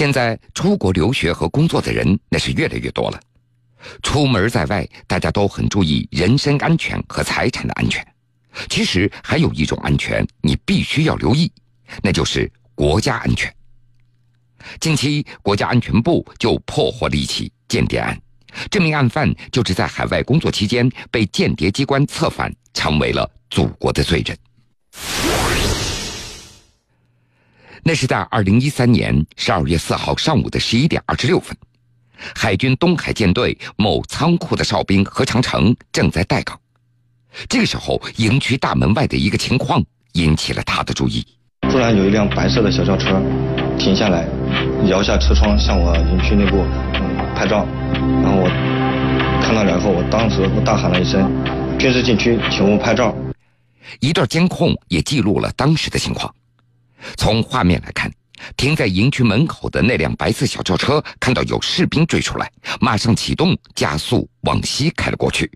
现在出国留学和工作的人那是越来越多了，出门在外，大家都很注意人身安全和财产的安全。其实还有一种安全你必须要留意，那就是国家安全。近期，国家安全部就破获了一起间谍案，这名案犯就是在海外工作期间被间谍机关策反，成为了祖国的罪人。那是在二零一三年十二月四号上午的十一点二十六分，海军东海舰队某仓库的哨兵何长城正在待岗。这个时候，营区大门外的一个情况引起了他的注意。突然有一辆白色的小轿车停下来，摇下车窗向我营区内部拍照。然后我看到了以后，我当时我大喊了一声：“军事禁区，请勿拍照。”一段监控也记录了当时的情况。从画面来看，停在营区门口的那辆白色小轿车，看到有士兵追出来，马上启动加速往西开了过去。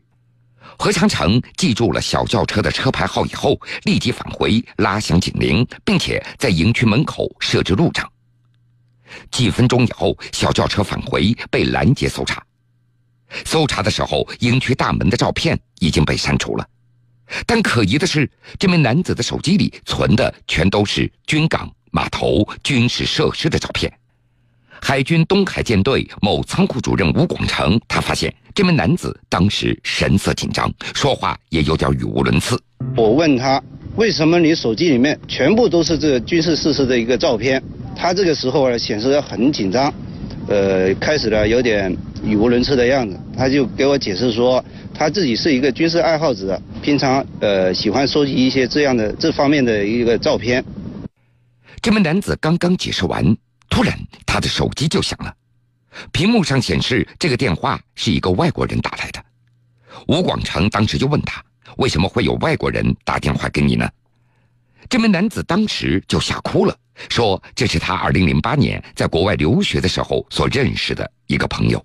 何长成记住了小轿车的车牌号以后，立即返回拉响警铃，并且在营区门口设置路障。几分钟以后，小轿车返回被拦截搜查。搜查的时候，营区大门的照片已经被删除了。但可疑的是，这名男子的手机里存的全都是军港、码头、军事设施的照片。海军东海舰队某仓库主任吴广成，他发现这名男子当时神色紧张，说话也有点语无伦次。我问他，为什么你手机里面全部都是这个军事设施的一个照片？他这个时候呢，显示很紧张，呃，开始了有点语无伦次的样子。他就给我解释说，他自己是一个军事爱好者，平常呃喜欢收集一些这样的这方面的一个照片。这名男子刚刚解释完。突然，他的手机就响了，屏幕上显示这个电话是一个外国人打来的。吴广成当时就问他：“为什么会有外国人打电话给你呢？”这名男子当时就吓哭了，说：“这是他2008年在国外留学的时候所认识的一个朋友。”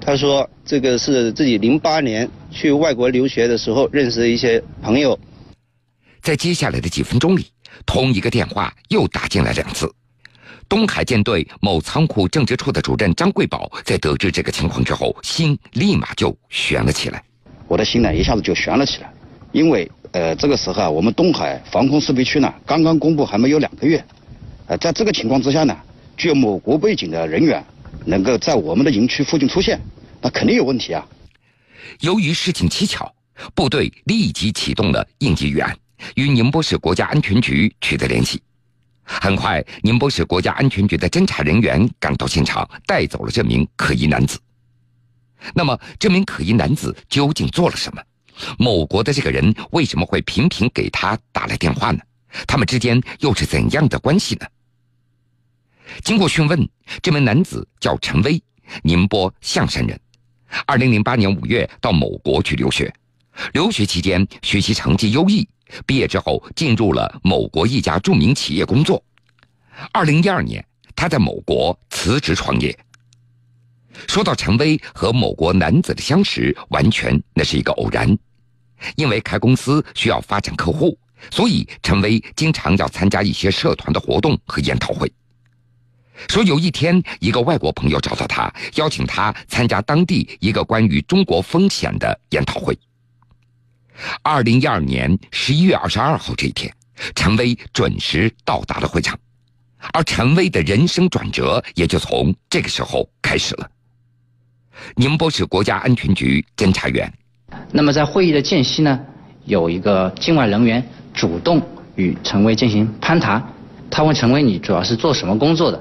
他说：“这个是自己零八年去外国留学的时候认识的一些朋友。”在接下来的几分钟里，同一个电话又打进来两次。东海舰队某仓库政治处的主任张贵宝在得知这个情况之后，心立马就悬了起来。我的心呢，一下子就悬了起来，因为呃，这个时候啊，我们东海防空识别区呢，刚刚公布还没有两个月，呃，在这个情况之下呢，具有某国背景的人员能够在我们的营区附近出现，那肯定有问题啊。由于事情蹊跷，部队立即启动了应急预案，与宁波市国家安全局取得联系。很快，宁波市国家安全局的侦查人员赶到现场，带走了这名可疑男子。那么，这名可疑男子究竟做了什么？某国的这个人为什么会频频给他打来电话呢？他们之间又是怎样的关系呢？经过讯问，这名男子叫陈威，宁波象山人。二零零八年五月到某国去留学，留学期间学习成绩优异。毕业之后，进入了某国一家著名企业工作。二零一二年，他在某国辞职创业。说到陈威和某国男子的相识，完全那是一个偶然。因为开公司需要发展客户，所以陈威经常要参加一些社团的活动和研讨会。说有一天，一个外国朋友找到他，邀请他参加当地一个关于中国风险的研讨会。二零一二年十一月二十二号这一天，陈威准时到达了会场，而陈威的人生转折也就从这个时候开始了。宁波市国家安全局侦查员。那么在会议的间隙呢，有一个境外人员主动与陈威进行攀谈，他问陈威：“你主要是做什么工作的？”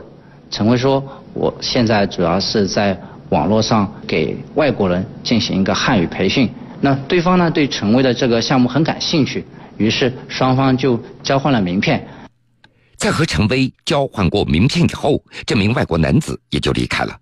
陈威说：“我现在主要是在网络上给外国人进行一个汉语培训。”那对方呢对陈威的这个项目很感兴趣，于是双方就交换了名片。在和陈威交换过名片以后，这名外国男子也就离开了。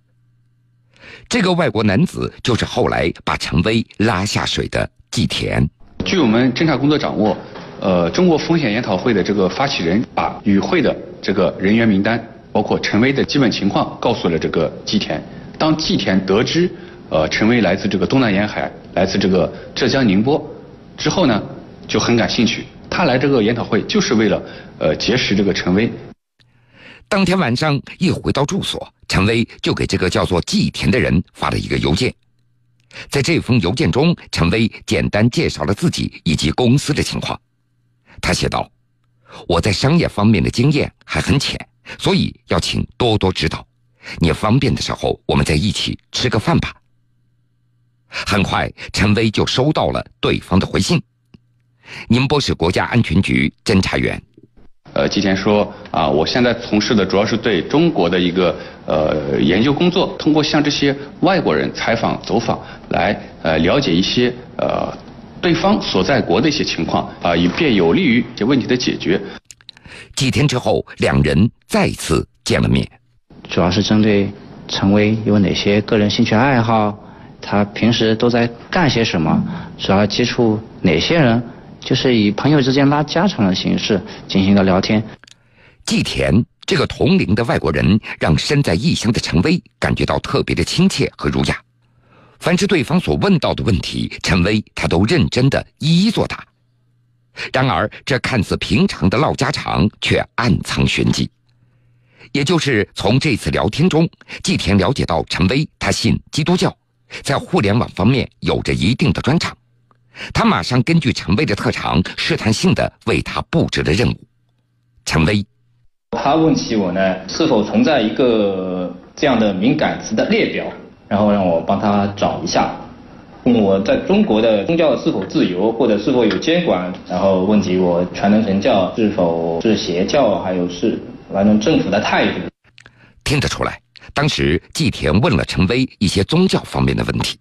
这个外国男子就是后来把陈威拉下水的季田。据我们侦查工作掌握，呃，中国风险研讨会的这个发起人把与会的这个人员名单，包括陈威的基本情况，告诉了这个季田。当季田得知。呃，陈威来自这个东南沿海，来自这个浙江宁波，之后呢就很感兴趣。他来这个研讨会就是为了呃结识这个陈威。当天晚上一回到住所，陈威就给这个叫做季田的人发了一个邮件。在这封邮件中，陈威简单介绍了自己以及公司的情况。他写道：“我在商业方面的经验还很浅，所以要请多多指导。你方便的时候，我们在一起吃个饭吧。”很快，陈威就收到了对方的回信：“宁波市国家安全局侦查员。”呃，吉田说啊，我现在从事的主要是对中国的一个呃研究工作，通过向这些外国人采访走访，来呃了解一些呃对方所在国的一些情况啊，以便有利于这问题的解决。几天之后，两人再次见了面，主要是针对陈威有哪些个人兴趣爱好，他平时都在干些什么，主要接触哪些人。就是以朋友之间拉家常的形式进行了聊天。季田这个同龄的外国人，让身在异乡的陈威感觉到特别的亲切和儒雅。凡是对方所问到的问题，陈威他都认真的一一作答。然而，这看似平常的唠家常，却暗藏玄机。也就是从这次聊天中，季田了解到陈威他信基督教，在互联网方面有着一定的专长。他马上根据陈威的特长，试探性的为他布置了任务。陈威，他问起我呢，是否存在一个这样的敏感词的列表，然后让我帮他找一下。我在中国的宗教是否自由，或者是否有监管，然后问及我传统神教是否是邪教，还有是反正政府的态度。听得出来，当时季田问了陈威一些宗教方面的问题，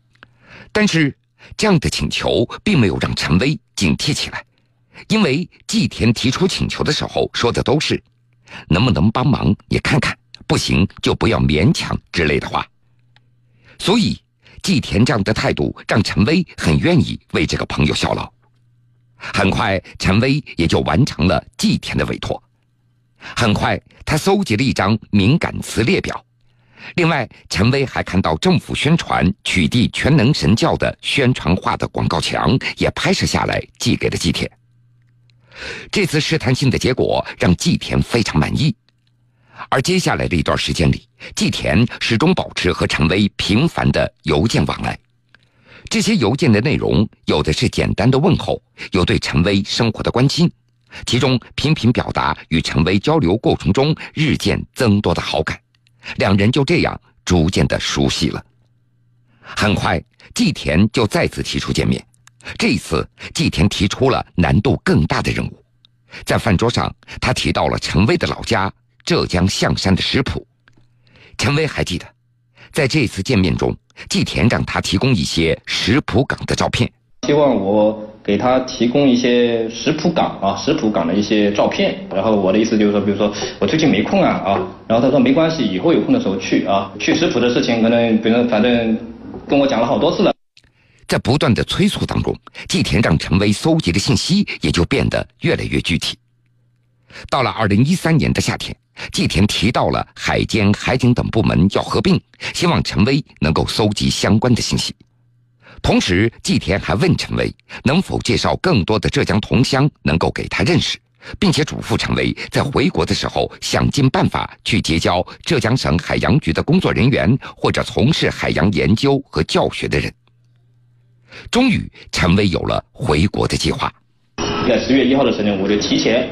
但是。这样的请求并没有让陈威警惕起来，因为季田提出请求的时候说的都是“能不能帮忙你看看，不行就不要勉强”之类的话。所以季田这样的态度让陈威很愿意为这个朋友效劳。很快，陈威也就完成了季田的委托。很快，他搜集了一张敏感词列表。另外，陈威还看到政府宣传取缔全能神教的宣传画的广告墙，也拍摄下来寄给了季田。这次试探性的结果让季田非常满意，而接下来的一段时间里，季田始终保持和陈威频繁的邮件往来。这些邮件的内容有的是简单的问候，有对陈威生活的关心，其中频频表达与陈威交流过程中日渐增多的好感。两人就这样逐渐的熟悉了。很快，季田就再次提出见面。这一次，季田提出了难度更大的任务。在饭桌上，他提到了陈威的老家浙江象山的食谱。陈威还记得，在这次见面中，季田让他提供一些食谱岗的照片，希望我。给他提供一些食谱岗啊，食谱岗的一些照片。然后我的意思就是说，比如说我最近没空啊啊，然后他说没关系，以后有空的时候去啊。去食谱的事情，可能别人反正跟我讲了好多次了。在不断的催促当中，季田让陈威搜集的信息也就变得越来越具体。到了二零一三年的夏天，季田提到了海监、海警等部门要合并，希望陈威能够搜集相关的信息。同时，季田还问陈威能否介绍更多的浙江同乡能够给他认识，并且嘱咐陈威在回国的时候想尽办法去结交浙江省海洋局的工作人员或者从事海洋研究和教学的人。终于，陈威有了回国的计划。在十月一号的时候，我就提前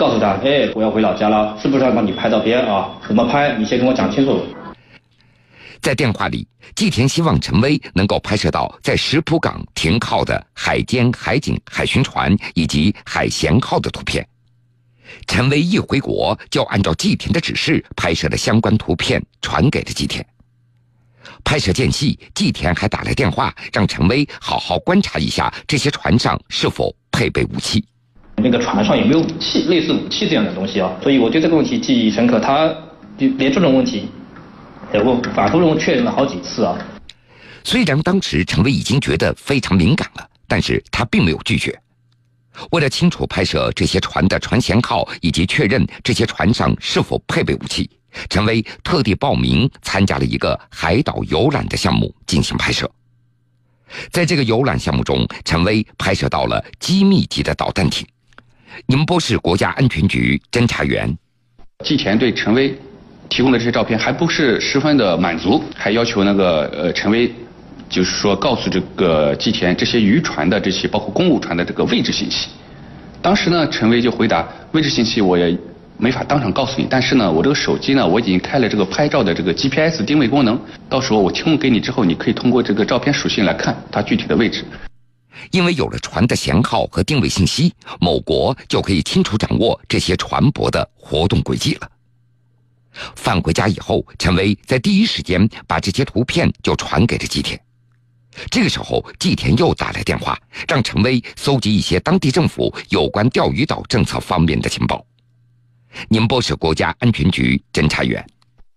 告诉他：“哎，我要回老家了，是不是要帮你拍照片啊？怎么拍？你先跟我讲清楚。”在电话里，季田希望陈威能够拍摄到在石浦港停靠的海监、海警、海巡船以及海贤号的图片。陈威一回国，就按照季田的指示拍摄了相关图片，传给了季田。拍摄间隙，季田还打来电话，让陈威好好观察一下这些船上是否配备武器。那个船上有没有武器，类似武器这样的东西啊？所以我对这个问题记忆深刻。他就连这种问题。我反复用确认了好几次啊。虽然当时陈威已经觉得非常敏感了，但是他并没有拒绝。为了清楚拍摄这些船的船舷号以及确认这些船上是否配备武器，陈威特地报名参加了一个海岛游览的项目进行拍摄。在这个游览项目中，陈威拍摄到了机密级的导弹艇。宁波市国家安全局侦查员。季田对陈威提供的这些照片还不是十分的满足，还要求那个呃陈威，就是说告诉这个季田这些渔船的这些包括公务船的这个位置信息。当时呢，陈威就回答位置信息我也没法当场告诉你，但是呢，我这个手机呢我已经开了这个拍照的这个 GPS 定位功能，到时候我提供给你之后，你可以通过这个照片属性来看它具体的位置。因为有了船的舷号和定位信息，某国就可以清楚掌握这些船舶的活动轨迹了。返回家以后，陈威在第一时间把这些图片就传给了吉田。这个时候，吉田又打来电话，让陈威搜集一些当地政府有关钓鱼岛政策方面的情报。宁波市国家安全局侦查员，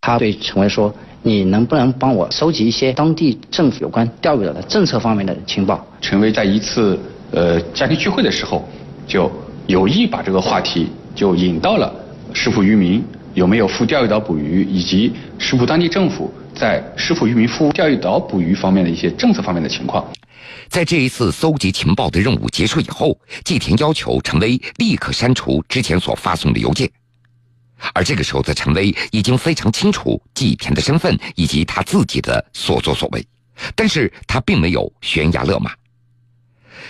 他对陈威说：“你能不能帮我收集一些当地政府有关钓鱼岛的政策方面的情报？”陈威在一次呃家庭聚会的时候，就有意把这个话题就引到了石浦渔民。有没有赴钓鱼岛捕鱼，以及石浦当地政府在石浦渔民赴钓鱼岛捕鱼方面的一些政策方面的情况？在这一次搜集情报的任务结束以后，季田要求陈威立刻删除之前所发送的邮件。而这个时候的陈威已经非常清楚季田的身份以及他自己的所作所为，但是他并没有悬崖勒马。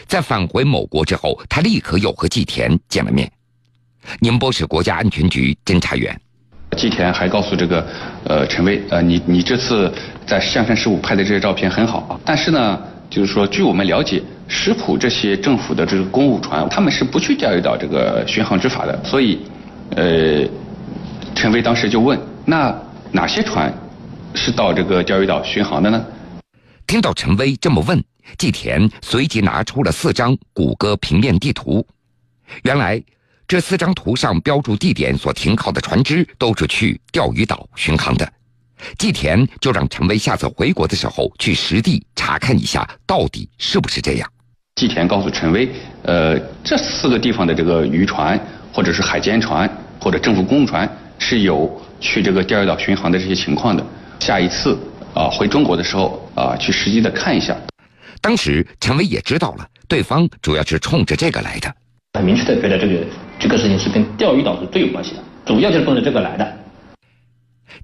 在返回某国之后，他立刻又和季田见了面。宁波市国家安全局侦查员。季田还告诉这个呃陈威，呃你你这次在象山十五拍的这些照片很好啊，但是呢，就是说据我们了解，石浦这些政府的这个公务船，他们是不去钓鱼岛这个巡航执法的，所以，呃，陈威当时就问，那哪些船是到这个钓鱼岛巡航的呢？听到陈威这么问，季田随即拿出了四张谷歌平面地图，原来。这四张图上标注地点所停靠的船只都是去钓鱼岛巡航的，季田就让陈威下次回国的时候去实地查看一下，到底是不是这样。季田告诉陈威，呃，这四个地方的这个渔船或者是海监船或者政府公务船是有去这个钓鱼岛巡航的这些情况的。下一次啊回中国的时候啊去实际的看一下。当时陈威也知道了，对方主要是冲着这个来的。很明确的觉得这个这个事情是跟钓鱼岛是最有关系的，主要就是奔着这个来的。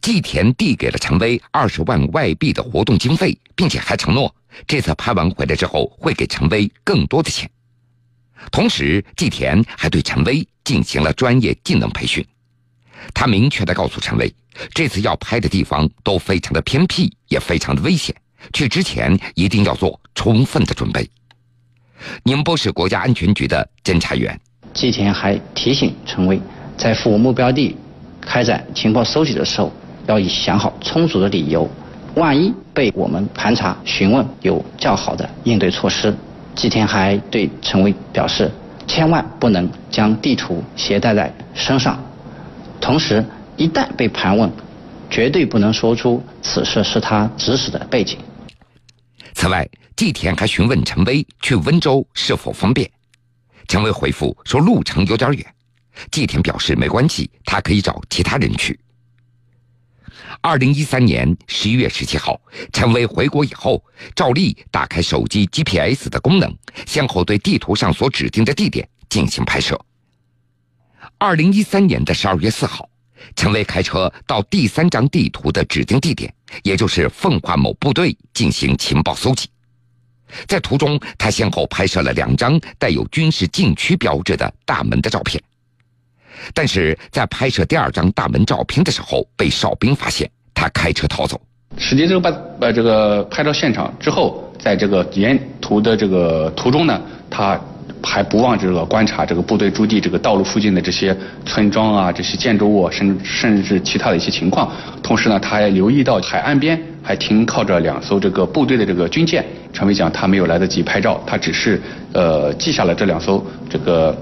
季田递给了陈威二十万外币的活动经费，并且还承诺这次拍完回来之后会给陈威更多的钱。同时，季田还对陈威进行了专业技能培训。他明确的告诉陈威，这次要拍的地方都非常的偏僻，也非常的危险，去之前一定要做充分的准备。宁波市国家安全局的侦查员季田还提醒陈威，在赴目标地开展情报收集的时候，要以想好充足的理由，万一被我们盘查询问，有较好的应对措施。季田还对陈威表示，千万不能将地图携带在身上，同时一旦被盘问，绝对不能说出此事是他指使的背景。此外，季田还询问陈威去温州是否方便。陈威回复说路程有点远。季田表示没关系，他可以找其他人去。二零一三年十一月十七号，陈威回国以后，照例打开手机 GPS 的功能，先后对地图上所指定的地点进行拍摄。二零一三年的十二月四号，陈威开车到第三张地图的指定地点。也就是奉化某部队进行情报搜集，在途中，他先后拍摄了两张带有军事禁区标志的大门的照片，但是在拍摄第二张大门照片的时候，被哨兵发现，他开车逃走。实际这个把把这个拍照现场之后，在这个沿途的这个途中呢，他。还不忘这个观察这个部队驻地这个道路附近的这些村庄啊，这些建筑物，甚甚至其他的一些情况。同时呢，他还留意到海岸边还停靠着两艘这个部队的这个军舰。陈伟讲，他没有来得及拍照，他只是呃记下了这两艘这个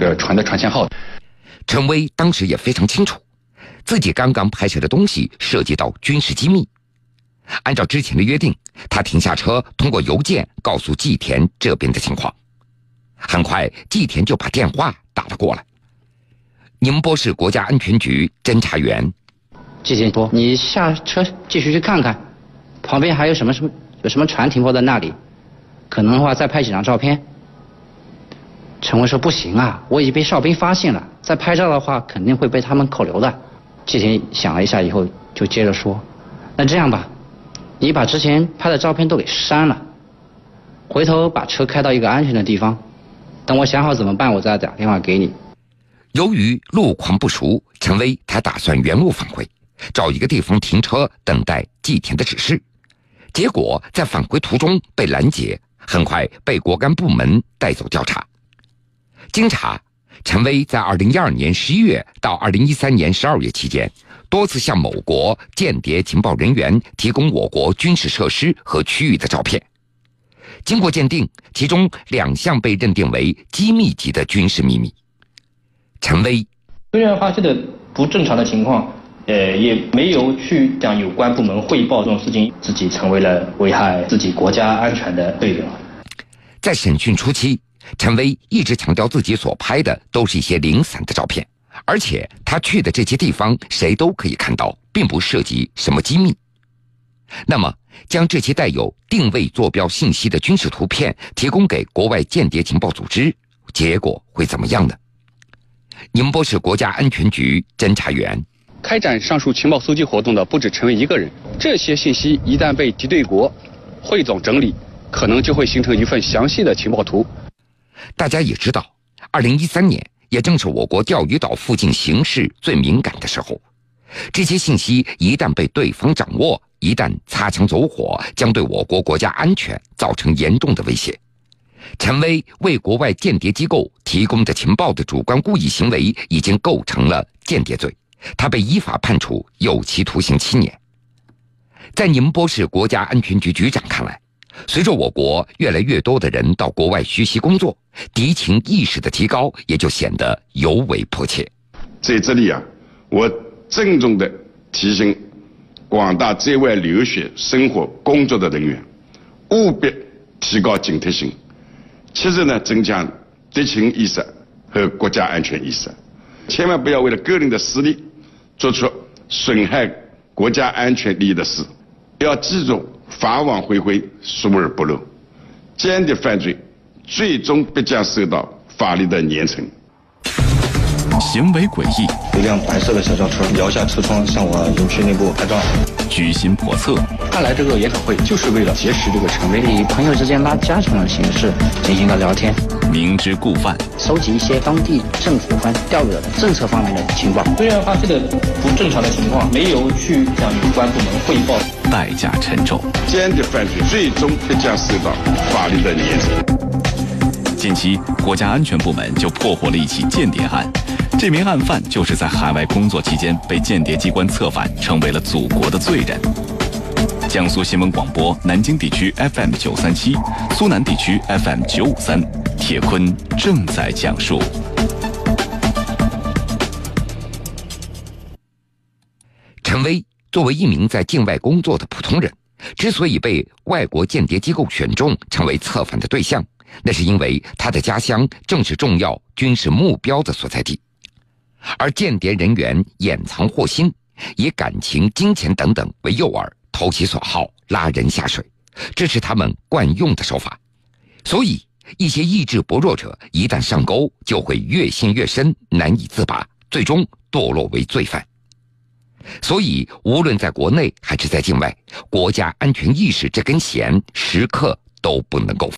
呃船的船舷号。陈威当时也非常清楚，自己刚刚拍摄的东西涉及到军事机密。按照之前的约定，他停下车，通过邮件告诉季田这边的情况。很快，季田就把电话打了过来。宁波市国家安全局侦查员，季田说：“你下车继续去看看，旁边还有什么什么有什么船停泊在那里，可能的话再拍几张照片。”陈威说不行啊，我已经被哨兵发现了，再拍照的话肯定会被他们扣留的。季田想了一下以后，就接着说：“那这样吧，你把之前拍的照片都给删了，回头把车开到一个安全的地方，等我想好怎么办，我再打电话给你。”由于路况不熟，陈威他打算原路返回，找一个地方停车等待季田的指示。结果在返回途中被拦截，很快被国安部门带走调查。经查。陈威在二零一二年十一月到二零一三年十二月期间，多次向某国间谍情报人员提供我国军事设施和区域的照片。经过鉴定，其中两项被认定为机密级的军事秘密。陈威虽然发现的不正常的情况，呃，也没有去向有关部门汇报这种事情，自己成为了危害自己国家安全的罪人。在审讯初期。陈威一直强调自己所拍的都是一些零散的照片，而且他去的这些地方谁都可以看到，并不涉及什么机密。那么，将这些带有定位坐标信息的军事图片提供给国外间谍情报组织，结果会怎么样呢？宁波市国家安全局侦查员，开展上述情报搜集活动的不止陈威一个人，这些信息一旦被敌对国汇总整理，可能就会形成一份详细的情报图。大家也知道，二零一三年也正是我国钓鱼岛附近形势最敏感的时候，这些信息一旦被对方掌握，一旦擦枪走火，将对我国国家安全造成严重的威胁。陈威为国外间谍机构提供的情报的主观故意行为，已经构成了间谍罪，他被依法判处有期徒刑七年。在宁波市国家安全局局长看来。随着我国越来越多的人到国外学习工作，敌情意识的提高也就显得尤为迫切。在这里啊，我郑重的提醒广大在外留学、生活、工作的人员，务必提高警惕性，切实呢增强敌情意识和国家安全意识，千万不要为了个人的私利，做出损害国家安全利益的事。要记住。法网恢恢，疏而不漏。间谍犯罪最终必将受到法律的严惩。行为诡异，一辆白色的小轿车摇下车窗向我营区内部拍照，居心叵测。看来这个研讨会就是为了结识这个陈威，以朋友之间拉家常的形式进行了聊天。明知故犯，收集一些当地政府方调阅的政策方面的情报。虽然发现的不正常的情况，没有去向有关部门汇报，代价沉重。间谍犯罪最终必将受到法律的严惩。近期，国家安全部门就破获了一起间谍案。这名案犯就是在海外工作期间被间谍机关策反，成为了祖国的罪人。江苏新闻广播南京地区 FM 九三七，苏南地区 FM 九五三，铁坤正在讲述。陈威作为一名在境外工作的普通人，之所以被外国间谍机构选中成为策反的对象，那是因为他的家乡正是重要军事目标的所在地。而间谍人员掩藏祸心，以感情、金钱等等为诱饵，投其所好，拉人下水，这是他们惯用的手法。所以，一些意志薄弱者一旦上钩，就会越陷越深，难以自拔，最终堕落为罪犯。所以，无论在国内还是在境外，国家安全意识这根弦时刻都不能够。